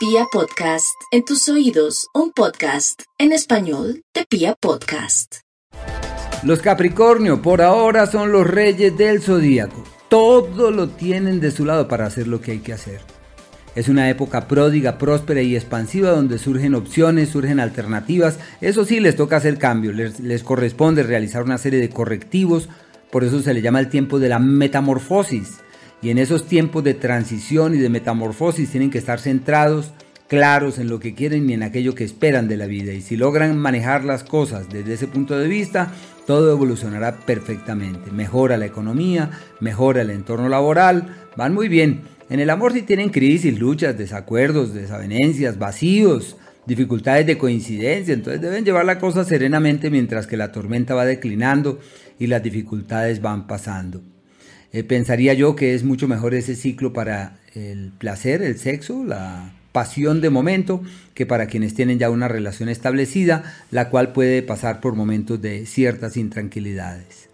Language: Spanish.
Pia Podcast, en tus oídos, un podcast en español de Pia Podcast. Los Capricornio por ahora son los reyes del zodíaco. Todo lo tienen de su lado para hacer lo que hay que hacer. Es una época pródiga, próspera y expansiva donde surgen opciones, surgen alternativas. Eso sí, les toca hacer cambios, les, les, corresponde realizar una serie de correctivos. Por eso se le llama el tiempo de la metamorfosis. Y en esos tiempos de transición y de metamorfosis tienen que estar centrados, claros en lo que quieren y en aquello que esperan de la vida. Y si logran manejar las cosas desde ese punto de vista, todo evolucionará perfectamente. Mejora la economía, mejora el entorno laboral, van muy bien. En el amor si tienen crisis, luchas, desacuerdos, desavenencias, vacíos, dificultades de coincidencia, entonces deben llevar la cosa serenamente mientras que la tormenta va declinando y las dificultades van pasando. Eh, pensaría yo que es mucho mejor ese ciclo para el placer, el sexo, la pasión de momento, que para quienes tienen ya una relación establecida, la cual puede pasar por momentos de ciertas intranquilidades.